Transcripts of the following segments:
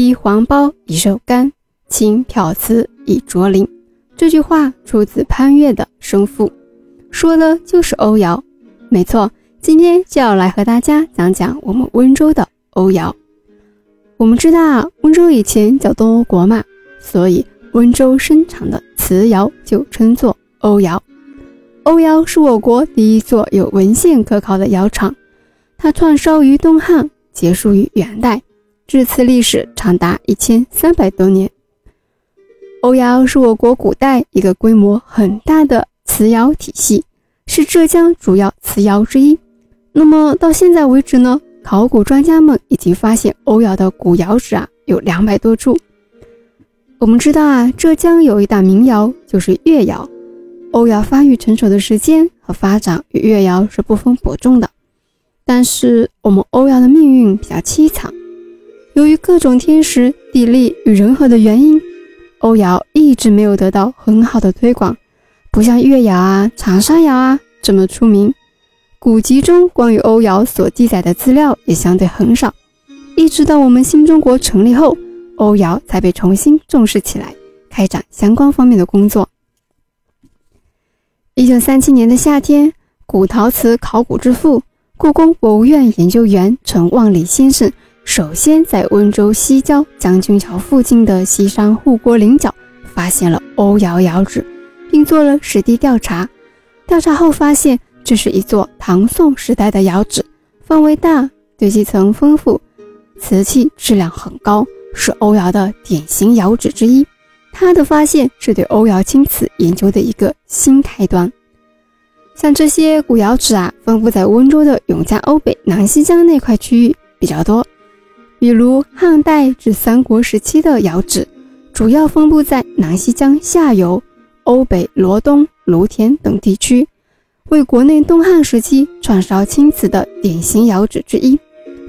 披黄包已受干，请漂瓷以着灵。这句话出自潘岳的《生父》，说的就是欧窑。没错，今天就要来和大家讲讲我们温州的欧窑。我们知道啊，温州以前叫东欧国嘛，所以温州生产的瓷窑就称作欧窑。欧窑是我国第一座有文献可考的窑厂，它创烧于东汉，结束于元代。至此历史长达一千三百多年。欧窑是我国古代一个规模很大的瓷窑体系，是浙江主要瓷窑之一。那么到现在为止呢，考古专家们已经发现欧窑的古窑址啊有两百多处。我们知道啊，浙江有一大名窑就是越窑，欧窑发育成熟的时间和发展与越窑是不分伯仲的。但是我们欧窑的命运比较凄惨。由于各种天时、地利与人和的原因，欧窑一直没有得到很好的推广，不像越窑啊、长沙窑啊这么出名。古籍中关于欧窑所记载的资料也相对很少，一直到我们新中国成立后，欧窑才被重新重视起来，开展相关方面的工作。一九三七年的夏天，古陶瓷考古之父、故宫博物院研究员陈万里先生。首先，在温州西郊将军桥附近的西山护国岭角发现了欧窑窑址，并做了实地调查。调查后发现，这是一座唐宋时代的窑址，范围大，堆积层丰富，瓷器质量很高，是欧窑的典型窑址之一。他的发现是对欧窑青瓷研究的一个新开端。像这些古窑址啊，分布在温州的永嘉瓯北南溪江那块区域比较多。比如汉代至三国时期的窑址，主要分布在南溪江下游、瓯北、罗东、芦田等地区，为国内东汉时期创烧青瓷的典型窑址之一。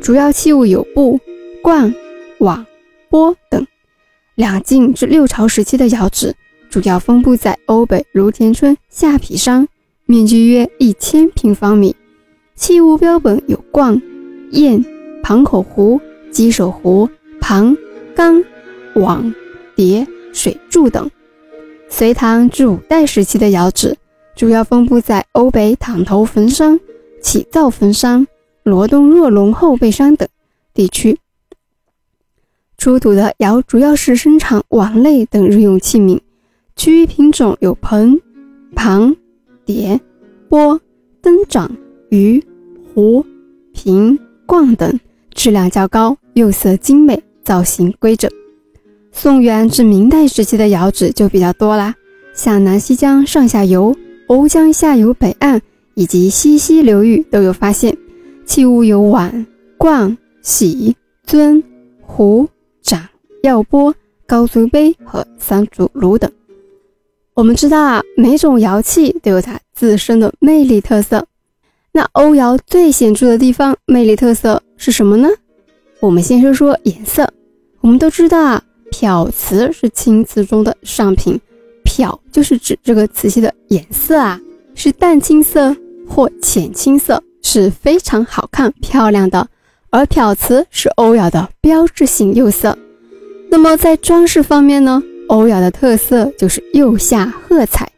主要器物有布、罐、碗、钵等。两晋至六朝时期的窑址，主要分布在瓯北芦田村下皮山，面积约一千平方米，器物标本有罐、砚、盘口壶。鸡首壶、盘、缸、碗、碟、水柱等。隋唐至五代时期的窑址，主要分布在瓯北坦头坟山、起灶坟山、罗东若龙后背山等地区。出土的窑主要是生产碗类等日用器皿，其余品种有盆、盘、碟、钵、灯盏、盂、壶、瓶、罐等，质量较高。釉色精美，造型规整。宋元至明代时期的窑址就比较多啦，像南溪江上下游、瓯江下游北岸以及西溪流域都有发现，器物有碗、罐、洗、尊、壶、盏、药钵、高足杯和三足炉等。我们知道啊，每种窑器都有它自身的魅力特色。那欧窑最显著的地方，魅力特色是什么呢？我们先说说颜色。我们都知道啊，漂瓷是青瓷中的上品，漂就是指这个瓷器的颜色啊，是淡青色或浅青色，是非常好看漂亮的。而漂瓷是欧窑的标志性釉色。那么在装饰方面呢，欧窑的特色就是釉下褐彩，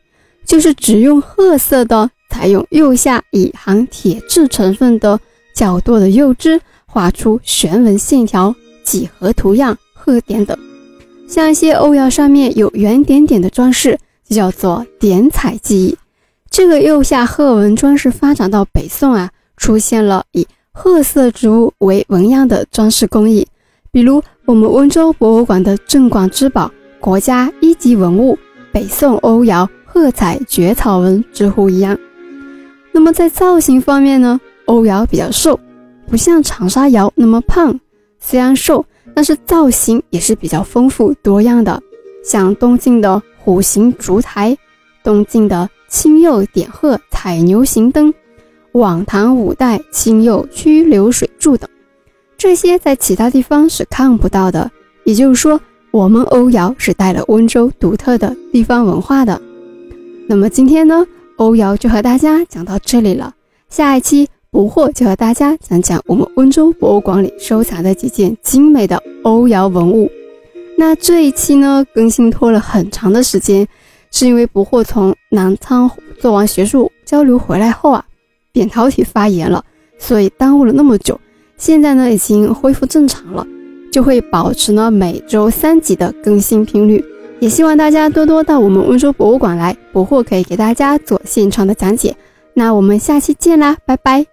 就是只用褐色的，采用釉下以含铁质成分的较多的釉汁。画出旋纹线条、几何图样、褐点等，像一些欧窑上面有圆点点的装饰，就叫做点彩技艺。这个釉下褐纹装饰发展到北宋啊，出现了以褐色植物为纹样的装饰工艺，比如我们温州博物馆的镇馆之宝、国家一级文物——北宋欧窑褐彩蕨草纹之壶一样。那么在造型方面呢，欧窑比较瘦。不像长沙窑那么胖，虽然瘦，但是造型也是比较丰富多样的。像东晋的虎形烛台，东晋的青釉点鹤彩牛形灯，晚唐五代青釉曲流水柱等，这些在其他地方是看不到的。也就是说，我们欧窑是带了温州独特的地方文化的。那么今天呢，欧窑就和大家讲到这里了，下一期。不惑就和大家讲讲我们温州博物馆里收藏的几件精美的欧窑文物。那这一期呢，更新拖了很长的时间，是因为不惑从南昌做完学术交流回来后啊，扁桃体发炎了，所以耽误了那么久。现在呢，已经恢复正常了，就会保持呢每周三集的更新频率。也希望大家多多到我们温州博物馆来，不惑可以给大家做现场的讲解。那我们下期见啦，拜拜。